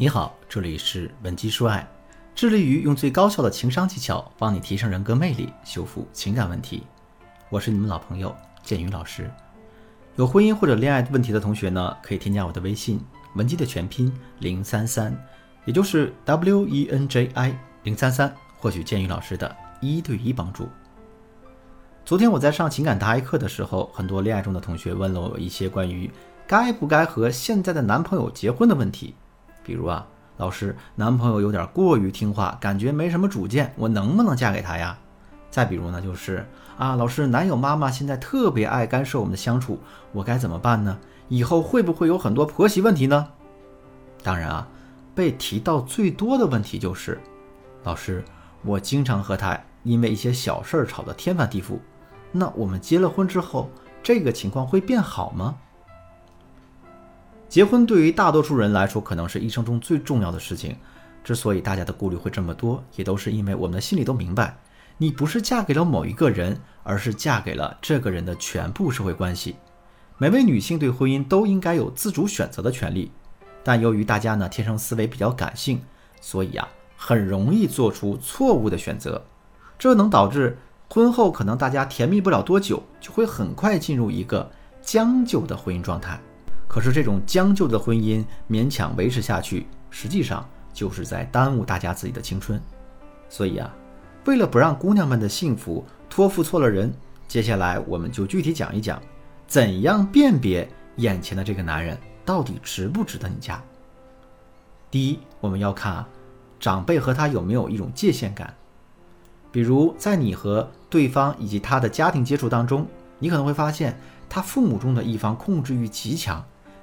你好，这里是文姬说爱，致力于用最高效的情商技巧帮你提升人格魅力，修复情感问题。我是你们老朋友建宇老师。有婚姻或者恋爱问题的同学呢，可以添加我的微信文姬的全拼零三三，也就是 W E N J I 零三三，获取建宇老师的一对一帮助。昨天我在上情感答疑课的时候，很多恋爱中的同学问了我一些关于该不该和现在的男朋友结婚的问题。比如啊，老师，男朋友有点过于听话，感觉没什么主见，我能不能嫁给他呀？再比如呢，就是啊，老师，男友妈妈现在特别爱干涉我们的相处，我该怎么办呢？以后会不会有很多婆媳问题呢？当然啊，被提到最多的问题就是，老师，我经常和他因为一些小事儿吵得天翻地覆，那我们结了婚之后，这个情况会变好吗？结婚对于大多数人来说，可能是一生中最重要的事情。之所以大家的顾虑会这么多，也都是因为我们的心里都明白，你不是嫁给了某一个人，而是嫁给了这个人的全部社会关系。每位女性对婚姻都应该有自主选择的权利，但由于大家呢天生思维比较感性，所以啊很容易做出错误的选择，这能导致婚后可能大家甜蜜不了多久，就会很快进入一个将就的婚姻状态。可是这种将就的婚姻勉强维持下去，实际上就是在耽误大家自己的青春。所以啊，为了不让姑娘们的幸福托付错了人，接下来我们就具体讲一讲，怎样辨别眼前的这个男人到底值不值得你嫁。第一，我们要看啊，长辈和他有没有一种界限感。比如在你和对方以及他的家庭接触当中，你可能会发现他父母中的一方控制欲极强。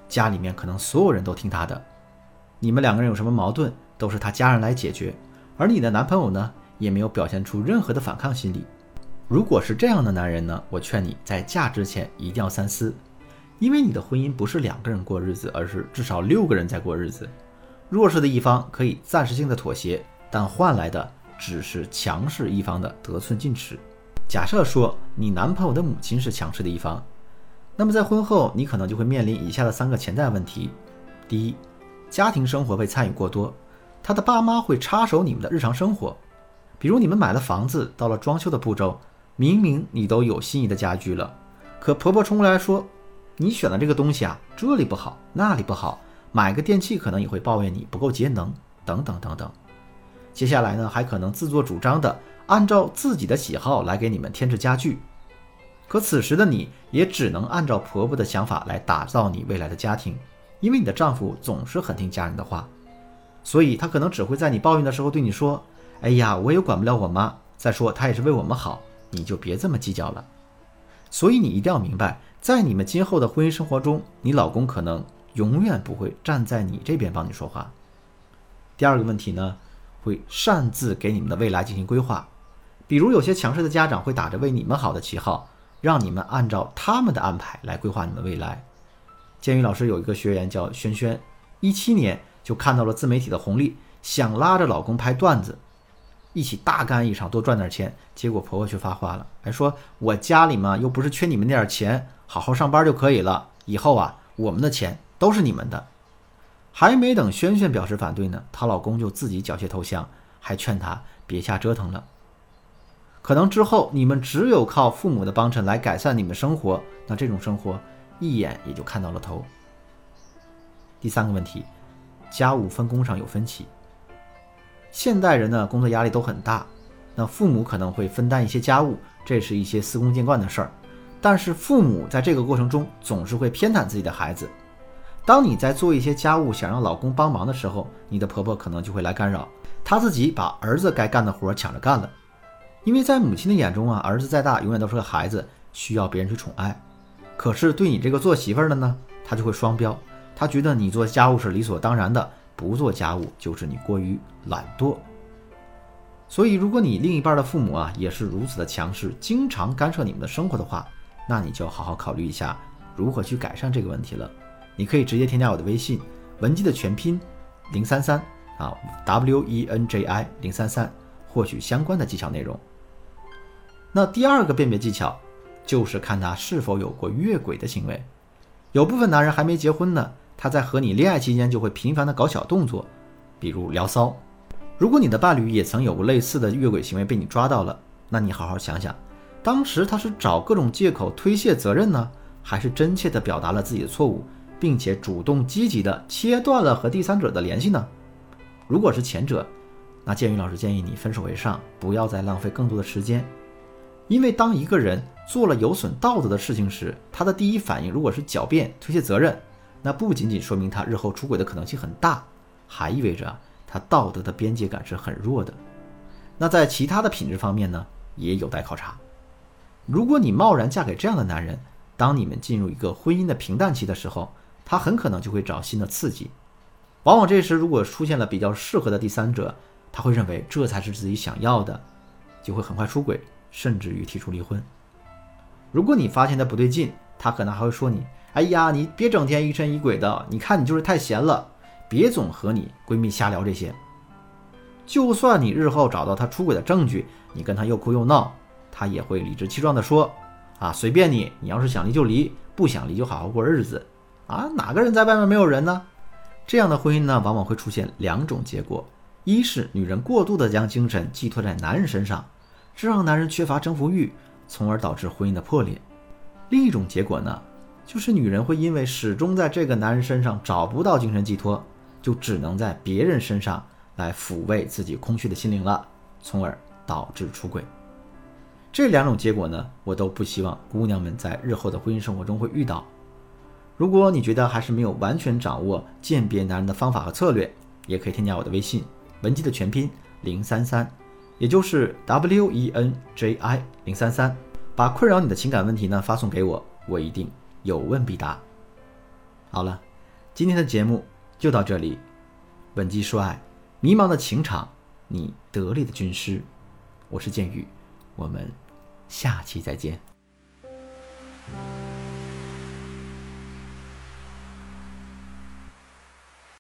家里面可能所有人都听他的，你们两个人有什么矛盾，都是他家人来解决，而你的男朋友呢，也没有表现出任何的反抗心理。如果是这样的男人呢，我劝你在嫁之前一定要三思，因为你的婚姻不是两个人过日子，而是至少六个人在过日子。弱势的一方可以暂时性的妥协，但换来的只是强势一方的得寸进尺。假设说你男朋友的母亲是强势的一方。那么在婚后，你可能就会面临以下的三个潜在问题：第一，家庭生活被参与过多，他的爸妈会插手你们的日常生活，比如你们买了房子，到了装修的步骤，明明你都有心仪的家具了，可婆婆冲过来说，你选的这个东西啊，这里不好，那里不好，买个电器可能也会抱怨你不够节能，等等等等。接下来呢，还可能自作主张的按照自己的喜好来给你们添置家具。可此时的你也只能按照婆婆的想法来打造你未来的家庭，因为你的丈夫总是很听家人的话，所以他可能只会在你抱怨的时候对你说：“哎呀，我也管不了我妈。”再说他也是为我们好，你就别这么计较了。所以你一定要明白，在你们今后的婚姻生活中，你老公可能永远不会站在你这边帮你说话。第二个问题呢，会擅自给你们的未来进行规划，比如有些强势的家长会打着为你们好的旗号。让你们按照他们的安排来规划你们未来。建宇老师有一个学员叫轩轩，一七年就看到了自媒体的红利，想拉着老公拍段子，一起大干一场，多赚点钱。结果婆婆却发话了，还说我家里嘛又不是缺你们那点钱，好好上班就可以了。以后啊，我们的钱都是你们的。还没等轩轩表示反对呢，她老公就自己缴械投降，还劝她别瞎折腾了。可能之后你们只有靠父母的帮衬来改善你们生活，那这种生活一眼也就看到了头。第三个问题，家务分工上有分歧。现代人呢，工作压力都很大，那父母可能会分担一些家务，这是一些司空见惯的事儿。但是父母在这个过程中总是会偏袒自己的孩子。当你在做一些家务想让老公帮忙的时候，你的婆婆可能就会来干扰，她自己把儿子该干的活抢着干了。因为在母亲的眼中啊，儿子再大永远都是个孩子，需要别人去宠爱。可是对你这个做媳妇儿的呢，他就会双标，他觉得你做家务是理所当然的，不做家务就是你过于懒惰。所以，如果你另一半的父母啊也是如此的强势，经常干涉你们的生活的话，那你就好好考虑一下如何去改善这个问题了。你可以直接添加我的微信文姬的全拼零三三啊，W E N J I 零三三，获取相关的技巧内容。那第二个辨别技巧，就是看他是否有过越轨的行为。有部分男人还没结婚呢，他在和你恋爱期间就会频繁的搞小动作，比如聊骚。如果你的伴侣也曾有过类似的越轨行为被你抓到了，那你好好想想，当时他是找各种借口推卸责任呢，还是真切地表达了自己的错误，并且主动积极地切断了和第三者的联系呢？如果是前者，那建宇老师建议你分手为上，不要再浪费更多的时间，因为当一个人做了有损道德的事情时，他的第一反应如果是狡辩、推卸责任，那不仅仅说明他日后出轨的可能性很大，还意味着。他道德的边界感是很弱的，那在其他的品质方面呢，也有待考察。如果你贸然嫁给这样的男人，当你们进入一个婚姻的平淡期的时候，他很可能就会找新的刺激。往往这时如果出现了比较适合的第三者，他会认为这才是自己想要的，就会很快出轨，甚至于提出离婚。如果你发现他不对劲，他可能还会说你：“哎呀，你别整天疑神疑鬼的，你看你就是太闲了。”别总和你闺蜜瞎聊这些。就算你日后找到他出轨的证据，你跟他又哭又闹，他也会理直气壮地说：“啊，随便你，你要是想离就离，不想离就好好过日子。”啊，哪个人在外面没有人呢？这样的婚姻呢，往往会出现两种结果：一是女人过度的将精神寄托在男人身上，这让男人缺乏征服欲，从而导致婚姻的破裂；另一种结果呢，就是女人会因为始终在这个男人身上找不到精神寄托。就只能在别人身上来抚慰自己空虚的心灵了，从而导致出轨。这两种结果呢，我都不希望姑娘们在日后的婚姻生活中会遇到。如果你觉得还是没有完全掌握鉴别男人的方法和策略，也可以添加我的微信文姬的全拼零三三，也就是 W E N J I 零三三，把困扰你的情感问题呢发送给我，我一定有问必答。好了，今天的节目。就到这里，本期说爱，迷茫的情场，你得力的军师，我是剑宇，我们下期再见。